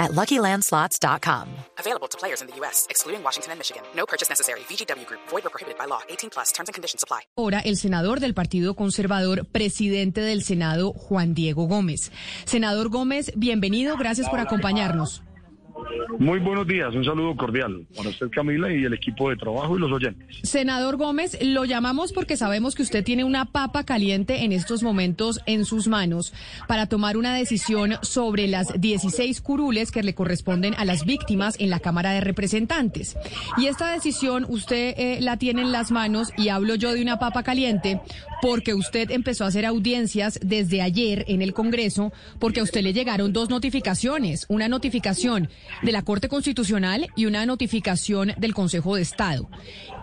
at LuckyLandSlots.com. Available to players in the U.S., excluding Washington and Michigan. No purchase necessary. VGW Group. Void or prohibited by law. 18 plus. Terms and conditions apply. Ahora, el senador del Partido Conservador, presidente del Senado, Juan Diego Gómez. Senador Gómez, bienvenido. Gracias por acompañarnos. Muy buenos días, un saludo cordial para usted Camila y el equipo de trabajo y los oyentes. Senador Gómez, lo llamamos porque sabemos que usted tiene una papa caliente en estos momentos en sus manos para tomar una decisión sobre las 16 curules que le corresponden a las víctimas en la Cámara de Representantes. Y esta decisión usted eh, la tiene en las manos y hablo yo de una papa caliente porque usted empezó a hacer audiencias desde ayer en el Congreso porque a usted le llegaron dos notificaciones, una notificación de la Corte Constitucional y una notificación del Consejo de Estado.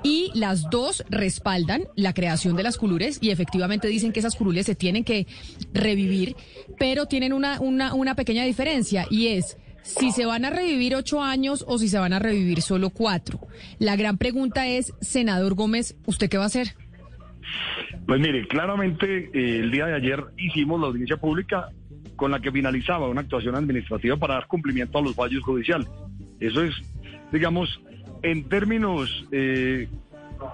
Y las dos respaldan la creación de las curules y efectivamente dicen que esas curules se tienen que revivir, pero tienen una, una, pequeña diferencia y es si se van a revivir ocho años o si se van a revivir solo cuatro. La gran pregunta es, senador Gómez, ¿usted qué va a hacer? Pues mire, claramente eh, el día de ayer hicimos la audiencia pública con la que finalizaba una actuación administrativa para dar cumplimiento a los fallos judiciales. Eso es, digamos, en términos eh,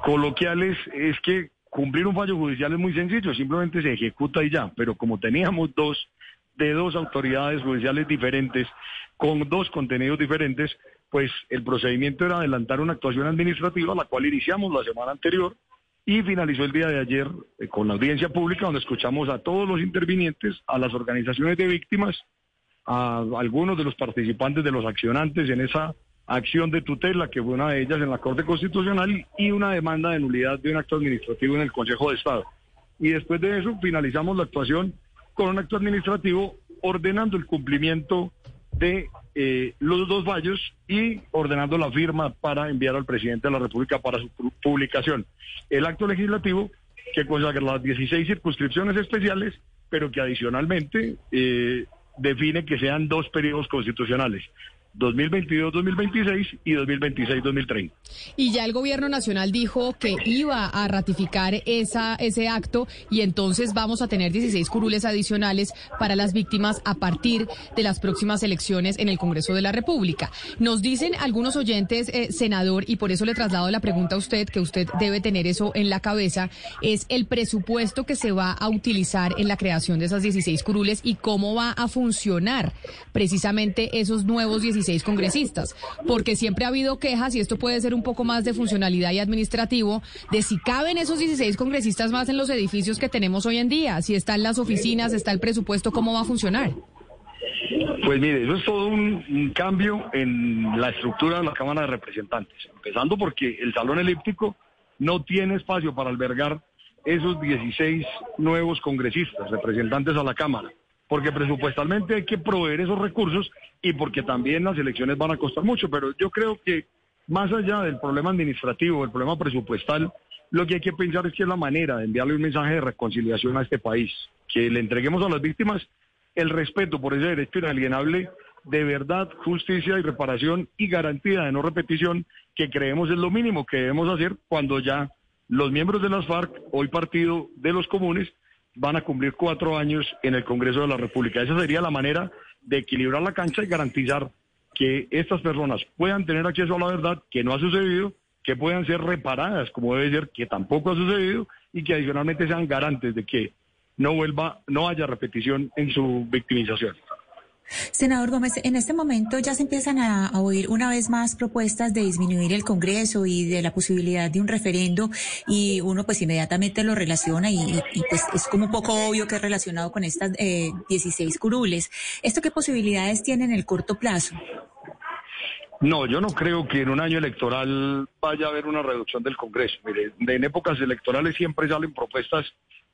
coloquiales, es que cumplir un fallo judicial es muy sencillo, simplemente se ejecuta y ya, pero como teníamos dos de dos autoridades judiciales diferentes, con dos contenidos diferentes, pues el procedimiento era adelantar una actuación administrativa, la cual iniciamos la semana anterior, y finalizó el día de ayer eh, con la audiencia pública donde escuchamos a todos los intervinientes, a las organizaciones de víctimas, a algunos de los participantes de los accionantes en esa acción de tutela, que fue una de ellas en la Corte Constitucional, y una demanda de nulidad de un acto administrativo en el Consejo de Estado. Y después de eso finalizamos la actuación con un acto administrativo ordenando el cumplimiento de eh, los dos fallos y ordenando la firma para enviar al presidente de la República para su publicación. El acto legislativo que consagra las 16 circunscripciones especiales, pero que adicionalmente eh, define que sean dos periodos constitucionales. 2022-2026 y 2026-2030. Y ya el gobierno nacional dijo que iba a ratificar esa, ese acto y entonces vamos a tener 16 curules adicionales para las víctimas a partir de las próximas elecciones en el Congreso de la República. Nos dicen algunos oyentes, eh, senador, y por eso le traslado la pregunta a usted, que usted debe tener eso en la cabeza, es el presupuesto que se va a utilizar en la creación de esas 16 curules y cómo va a funcionar precisamente esos nuevos 16 congresistas, porque siempre ha habido quejas, y esto puede ser un poco más de funcionalidad y administrativo, de si caben esos 16 congresistas más en los edificios que tenemos hoy en día, si están las oficinas, está el presupuesto, ¿cómo va a funcionar? Pues mire, eso es todo un, un, cambio en la estructura de la Cámara de Representantes, empezando porque el salón elíptico no tiene espacio para albergar esos 16 nuevos congresistas, representantes a la Cámara porque presupuestalmente hay que proveer esos recursos y porque también las elecciones van a costar mucho, pero yo creo que más allá del problema administrativo, del problema presupuestal, lo que hay que pensar es que es la manera de enviarle un mensaje de reconciliación a este país, que le entreguemos a las víctimas el respeto por ese derecho inalienable de verdad, justicia y reparación y garantía de no repetición, que creemos es lo mínimo que debemos hacer cuando ya los miembros de las FARC, hoy partido de los comunes, van a cumplir cuatro años en el Congreso de la República. Esa sería la manera de equilibrar la cancha y garantizar que estas personas puedan tener acceso a la verdad, que no ha sucedido, que puedan ser reparadas, como debe ser, que tampoco ha sucedido, y que adicionalmente sean garantes de que no vuelva, no haya repetición en su victimización. Senador Gómez, en este momento ya se empiezan a, oír una vez más propuestas de disminuir el Congreso y de la posibilidad de un referendo y uno pues inmediatamente lo relaciona y, pues es como un poco obvio que es relacionado con estas eh, 16 curules. ¿Esto qué posibilidades tiene en el corto plazo? No, yo no creo que en un año electoral vaya a haber una reducción del Congreso. Mire, en épocas electorales siempre salen propuestas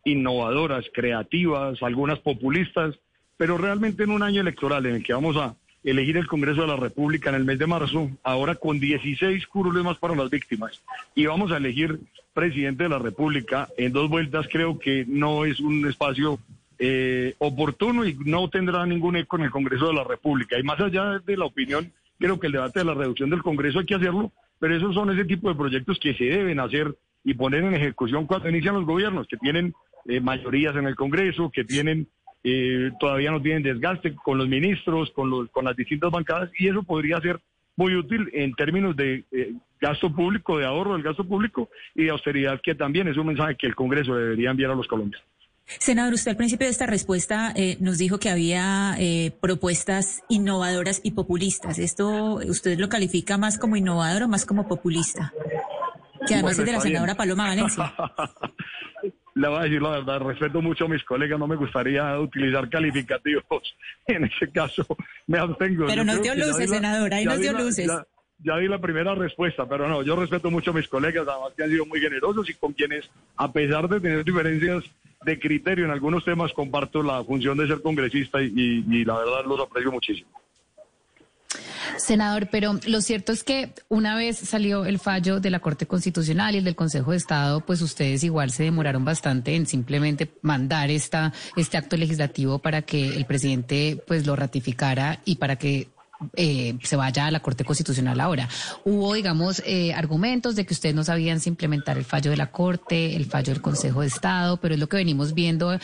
innovadoras, creativas, algunas populistas pero realmente en un año electoral en el que vamos a elegir el Congreso de la República en el mes de marzo, ahora con 16 curules más para las víctimas, y vamos a elegir presidente de la República en dos vueltas, creo que no es un espacio eh, oportuno y no tendrá ningún eco en el Congreso de la República. Y más allá de la opinión, creo que el debate de la reducción del Congreso hay que hacerlo, pero esos son ese tipo de proyectos que se deben hacer y poner en ejecución cuando inician los gobiernos, que tienen eh, mayorías en el Congreso, que tienen eh, todavía no tienen desgaste con los ministros, con, los, con las distintas bancadas, y eso podría ser muy útil en términos de eh, gasto público, de ahorro del gasto público y de austeridad, que también es un mensaje que el Congreso debería enviar a los colombianos. Senador, usted al principio de esta respuesta eh, nos dijo que había eh, propuestas innovadoras y populistas. ¿Esto usted lo califica más como innovador o más como populista? Que además es de la senadora Paloma Valencia. Le voy a decir la verdad, respeto mucho a mis colegas, no me gustaría utilizar calificativos. En ese caso, me abstengo. Pero nos dio luces, senadora, ahí nos dio luces. Ya, di la primera respuesta, pero no, yo respeto mucho a mis colegas, además que han sido muy generosos y con quienes, a pesar de tener diferencias de criterio en algunos temas, comparto la función de ser congresista y, la verdad los aprecio muchísimo. Senador, pero lo cierto es que una vez salió el fallo de la Corte Constitucional y el del Consejo de Estado, pues ustedes igual se demoraron bastante en simplemente mandar esta, este acto legislativo para que el presidente pues lo ratificara y para que eh, se vaya a la Corte Constitucional ahora. Hubo, digamos, eh, argumentos de que ustedes no sabían si implementar el fallo de la Corte, el fallo del Consejo de Estado, pero es lo que venimos viendo, eh,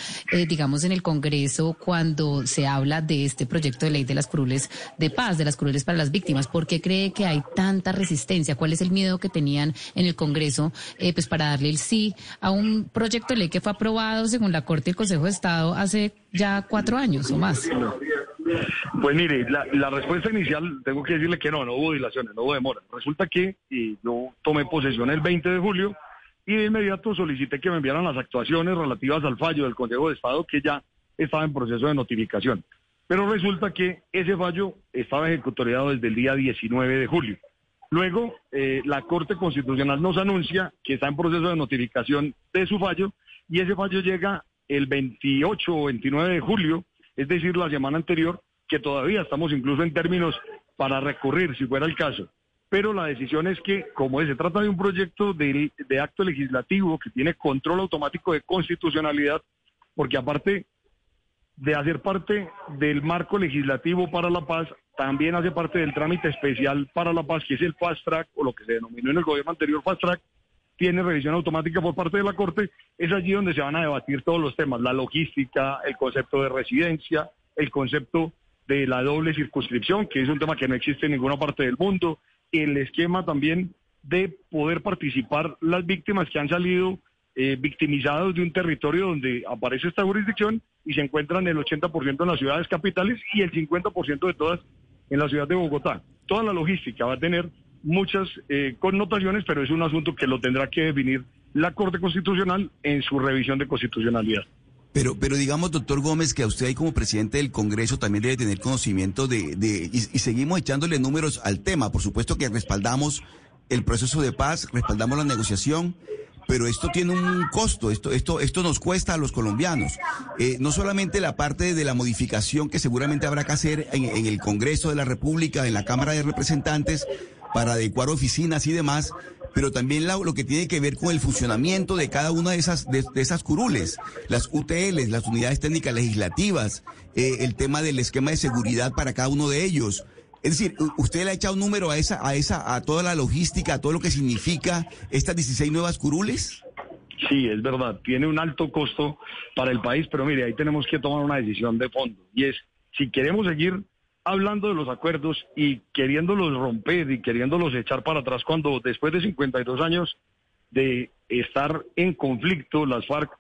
digamos, en el Congreso cuando se habla de este proyecto de ley de las curules de paz, de las curules para las víctimas. ¿Por qué cree que hay tanta resistencia? ¿Cuál es el miedo que tenían en el Congreso pues para darle el sí a un proyecto de ley que fue aprobado según la Corte y el Consejo de Estado hace ya cuatro años o más? Pues mire, la, respuesta inicial, tengo que decirle que no, no hubo dilaciones, no hubo demora. Resulta que yo tomé posesión el 20 de julio y de inmediato solicité que me enviaran las actuaciones relativas al fallo del Consejo de Estado que ya estaba en proceso de notificación. Pero resulta que ese fallo estaba ejecutoriado desde el día 19 de julio. Luego, eh, la Corte Constitucional nos anuncia que está en proceso de notificación de su fallo y ese fallo llega el 28 o 29 de julio es decir, la semana anterior, que todavía estamos incluso en términos para recurrir, si fuera el caso. Pero la decisión es que, como se trata de un proyecto de, acto legislativo que tiene control automático de constitucionalidad, porque aparte de hacer parte del marco legislativo para la paz, también hace parte del trámite especial para la paz, que es el fast track, o lo que se denominó en el gobierno anterior fast track, tiene revisión automática por parte de la Corte, es allí donde se van a debatir todos los temas, la logística, el concepto de residencia, el concepto de la doble circunscripción, que es un tema que no existe en ninguna parte del mundo, el esquema también de poder participar las víctimas que han salido eh, victimizados de un territorio donde aparece esta jurisdicción y se encuentran el 80% en las ciudades capitales y el 50% de todas en la ciudad de Bogotá. Toda la logística va a tener muchas eh, connotaciones, pero es un asunto que lo tendrá que definir la Corte Constitucional en su revisión de constitucionalidad. Pero, pero digamos, doctor Gómez, que a usted ahí como presidente del Congreso también debe tener conocimiento de, de y, y, seguimos echándole números al tema. Por supuesto que respaldamos el proceso de paz, respaldamos la negociación, pero esto tiene un costo, esto, esto, esto nos cuesta a los colombianos. Eh, no solamente la parte de la modificación que seguramente habrá que hacer en, en el Congreso de la República, en la Cámara de Representantes, para adecuar oficinas y demás, pero también lo que tiene que ver con el funcionamiento de cada una de esas, de, esas curules, las UTLs, las unidades técnicas legislativas, eh, el tema del esquema de seguridad para cada uno de ellos. Es decir, usted le ha echado un número a esa, a esa, a toda la logística, a todo lo que significa estas 16 nuevas curules. Sí, es verdad, tiene un alto costo para el país, pero mire, ahí tenemos que tomar una decisión de fondo y es si queremos seguir hablando de los acuerdos y queriéndolos romper y queriéndolos echar para atrás cuando después de 52 años de estar en conflicto, las FARC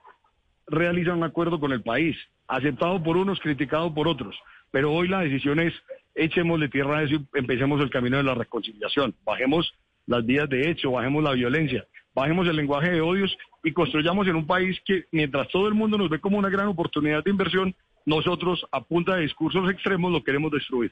realizan un acuerdo con el país, aceptado por unos, criticado por otros. Pero hoy la decisión es echémosle tierra a eso y empecemos el camino de la reconciliación. Bajemos las vías de hecho, bajemos la violencia, bajemos el lenguaje de odios y construyamos en un país que mientras todo el mundo nos ve como una gran oportunidad de inversión, nosotros a punta de discursos extremos lo queremos destruir.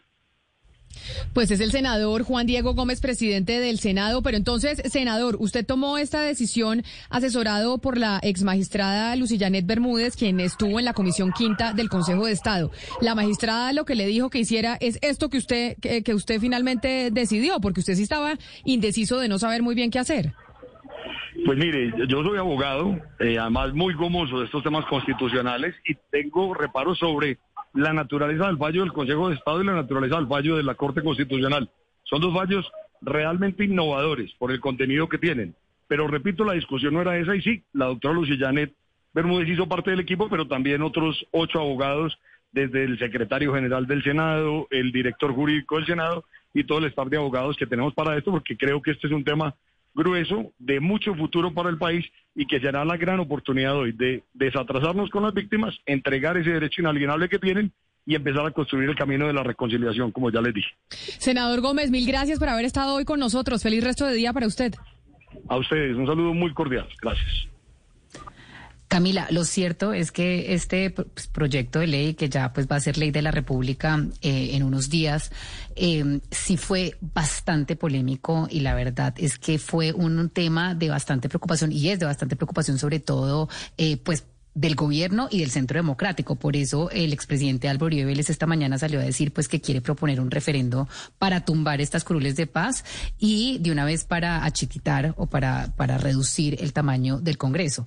Pues es el senador Juan Diego Gómez, presidente del Senado. Pero entonces, senador, usted tomó esta decisión asesorado por la ex magistrada Lucillanet Bermúdez, quien estuvo en la Comisión Quinta del Consejo de Estado. La magistrada lo que le dijo que hiciera es esto que usted, que, usted finalmente decidió, porque usted sí estaba indeciso de no saber muy bien qué hacer. Pues mire, yo soy abogado, eh, además muy gomoso de estos temas constitucionales y tengo reparos sobre la naturaleza del fallo del Consejo de Estado y la naturaleza del fallo de la Corte Constitucional. Son dos fallos realmente innovadores por el contenido que tienen. Pero repito, la discusión no era esa y sí, la doctora Lucía Janet Bermúdez hizo parte del equipo, pero también otros ocho abogados, desde el secretario general del Senado, el director jurídico del Senado y todo el staff de abogados que tenemos para esto, porque creo que este es un tema grueso de mucho futuro para el país y que será la gran oportunidad hoy de desatrasarnos con las víctimas, entregar ese derecho inalienable que tienen y empezar a construir el camino de la reconciliación, como ya les dije. Senador Gómez, mil gracias por haber estado hoy con nosotros. Feliz resto de día para usted. A ustedes, un saludo muy cordial. Gracias. Camila, lo cierto es que este pues, proyecto de ley, que ya pues va a ser ley de la República eh, en unos días, eh, sí fue bastante polémico y la verdad es que fue un tema de bastante preocupación y es de bastante preocupación sobre todo eh, pues del gobierno y del centro democrático. Por eso el expresidente Álvaro Uribe esta mañana salió a decir pues que quiere proponer un referendo para tumbar estas curules de paz y de una vez para achiquitar o para, para reducir el tamaño del Congreso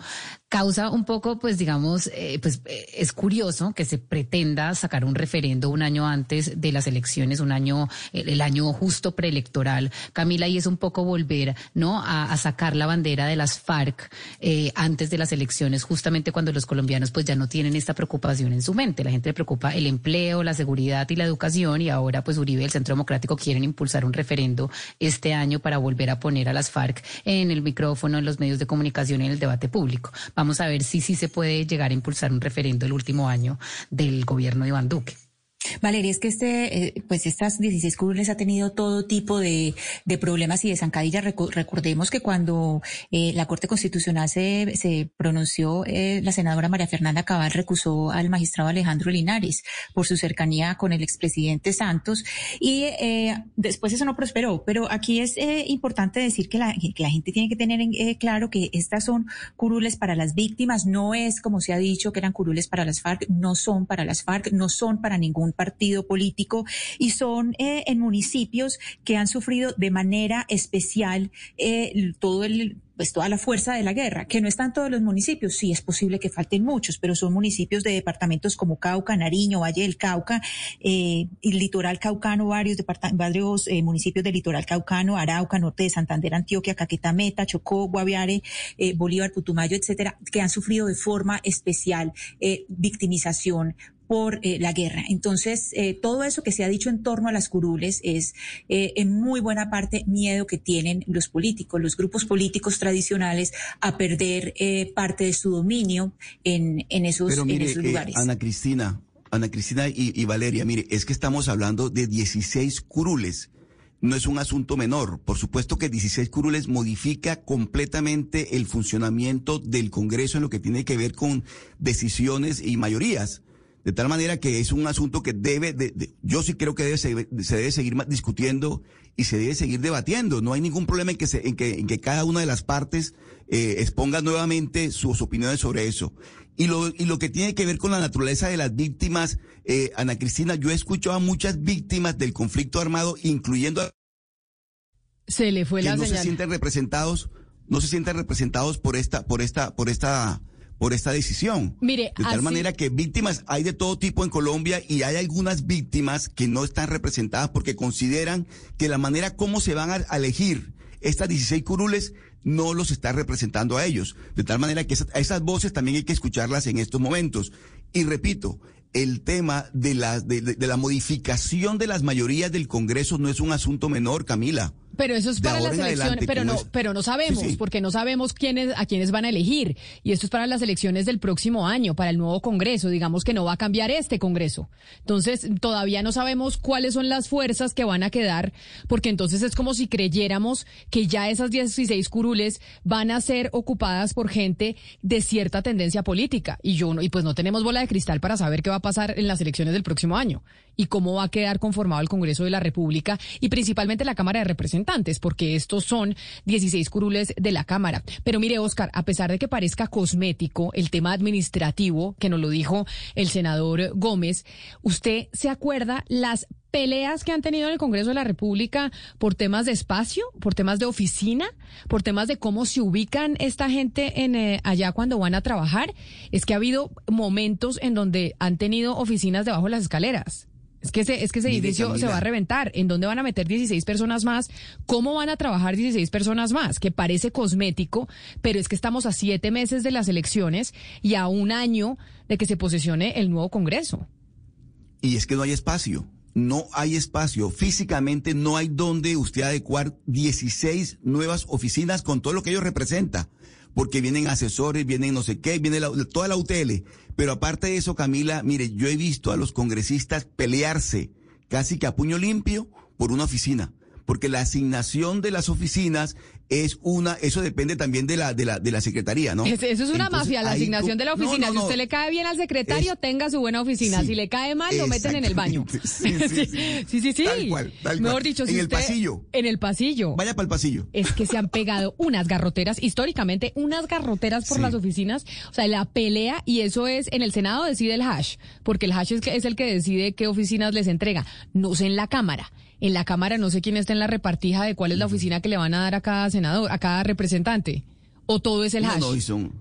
causa un poco, pues digamos, eh, pues eh, es curioso que se pretenda sacar un referendo un año antes de las elecciones, un año, el, año justo preelectoral, Camila, y es un poco volver, ¿no? A, sacar la bandera de las FARC eh, antes de las elecciones, justamente cuando los colombianos pues ya no tienen esta preocupación en su mente. La gente le preocupa el empleo, la seguridad y la educación, y ahora pues Uribe el Centro Democrático quieren impulsar un referendo este año para volver a poner a las FARC en el micrófono, en los medios de comunicación en el debate público. Vamos a ver si sí se puede llegar a impulsar un referendo el último año del gobierno de Iván Duque. Valeria, es que este, eh, pues estas 16 curules ha tenido todo tipo de, de problemas y de zancadillas. recordemos que cuando eh, la Corte Constitucional se, se pronunció, eh, la senadora María Fernanda Cabal recusó al magistrado Alejandro Linares por su cercanía con el expresidente Santos y después eso no prosperó. Pero aquí es importante decir que la, que la gente tiene que tener claro que estas son curules para las víctimas, no es como se ha dicho que eran curules para las FARC, no son para las FARC, no son para ningún partido político y son eh, en municipios que han sufrido de manera especial eh, todo el pues toda la fuerza de la guerra, que no están todos los municipios, sí es posible que falten muchos, pero son municipios de departamentos como Cauca, Nariño, Valle del Cauca, eh, y Litoral Caucano, varios, varios eh, municipios del Litoral Caucano, Arauca, Norte de Santander, Antioquia, Caquetá, Meta, Chocó, Guaviare, eh, Bolívar, Putumayo, etcétera, que han sufrido de forma especial eh, victimización por eh, la guerra. Entonces, eh, todo eso que se ha dicho en torno a las curules es eh, en muy buena parte miedo que tienen los políticos, los grupos políticos tradicionales a perder parte de su dominio en, en esos, Pero mire, lugares. Ana Cristina, Ana Cristina y, y Valeria, mire, es que estamos hablando de 16 curules no es un asunto menor. Por supuesto que 16 curules modifica completamente el funcionamiento del Congreso en lo que tiene que ver con decisiones y mayorías. De tal manera que es un asunto que debe, de, yo sí creo que debe, se, debe seguir discutiendo y se debe seguir debatiendo. No hay ningún problema en que, se, en que, en que cada una de las partes eh, exponga nuevamente sus opiniones sobre eso. Y lo, y lo que tiene que ver con la naturaleza de las víctimas, eh, Ana Cristina, yo he escuchado a muchas víctimas del conflicto armado, incluyendo a... Se le fue que la no se sienten representados, no se sienten representados por esta, por esta, por esta por esta decisión. Mire, de tal manera que víctimas hay de todo tipo en Colombia y hay algunas víctimas que no están representadas porque consideran que la manera como se van a elegir estas 16 curules no los está representando a ellos. De tal manera que esas, esas voces también hay que escucharlas en estos momentos. Y repito, el tema de la, de, de la modificación de las mayorías del Congreso no es un asunto menor, Camila. Pero eso es para las elecciones, pero no, pero no sabemos, porque no sabemos quiénes, a quiénes van a elegir. Y esto es para las elecciones del próximo año, para el nuevo Congreso. Digamos que no va a cambiar este Congreso. Entonces, todavía no sabemos cuáles son las fuerzas que van a quedar, porque entonces es como si creyéramos que ya esas 16 curules van a ser ocupadas por gente de cierta tendencia política. Y yo no, y pues no tenemos bola de cristal para saber qué va a pasar en las elecciones del próximo año. Y cómo va a quedar conformado el Congreso de la República y principalmente la Cámara de Representantes, porque estos son 16 curules de la Cámara. Pero mire, Oscar, a pesar de que parezca cosmético el tema administrativo, que nos lo dijo el senador Gómez, ¿usted se acuerda las peleas que han tenido en el Congreso de la República por temas de espacio, por temas de oficina, por temas de cómo se ubican esta gente en eh, allá cuando van a trabajar, es que ha habido momentos en donde han tenido oficinas debajo de las escaleras. Es que ese, es que ese edificio se va a reventar. ¿En dónde van a meter 16 personas más? ¿Cómo van a trabajar 16 personas más? Que parece cosmético, pero es que estamos a siete meses de las elecciones y a un año de que se posesione el nuevo Congreso. Y es que no hay espacio no hay espacio. Físicamente no hay donde usted adecuar 16 nuevas oficinas con todo lo que ello representa. Porque vienen asesores, vienen no sé qué, viene toda la UTL. Pero aparte de eso, Camila, mire, yo he visto a los congresistas pelearse casi que a puño limpio por una oficina porque la asignación de las oficinas es una, eso depende también de la, de la, de la secretaría, ¿no? eso es una mafia, la asignación de la oficina. si usted le cae bien al secretario, tenga su buena oficina. si le cae mal, lo meten en el baño. Sí, sí, sí. Tal cual, tal Mejor dicho, en el pasillo. En el pasillo. Vaya para el pasillo. Es que se han pegado unas garroteras, históricamente, unas garroteras por las oficinas. O sea, la pelea, y eso es, en el Senado decide el hash, porque el hash es, es el que decide qué oficinas les entrega. No sé en la Cámara en la Cámara no sé quién está en la repartija de cuál es la oficina que le van a dar a cada senador, a cada representante. ¿O todo es el hash? No, son,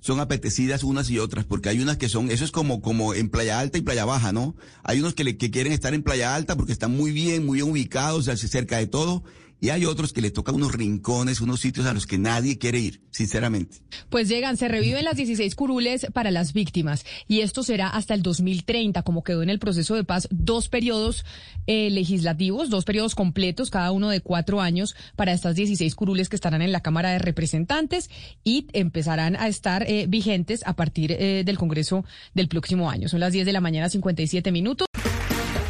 son apetecidas unas y otras, porque hay unas que son, eso es como, como en Playa Alta y Playa Baja, ¿no? Hay unos que, le, que quieren estar en Playa Alta porque están muy bien, muy bien ubicados, cerca de todo, y hay otros que le tocan unos rincones, unos sitios a los que nadie quiere ir, sinceramente. Pues llegan, se reviven las 16 curules para las víctimas y esto será hasta el 2030, como quedó en el proceso de paz, dos periodos eh, legislativos, dos periodos completos, cada uno de cuatro años para estas 16 curules que estarán en la Cámara de Representantes y empezarán a estar eh, vigentes a partir eh, del Congreso del próximo año. Son las 10 de la mañana, 57 minutos.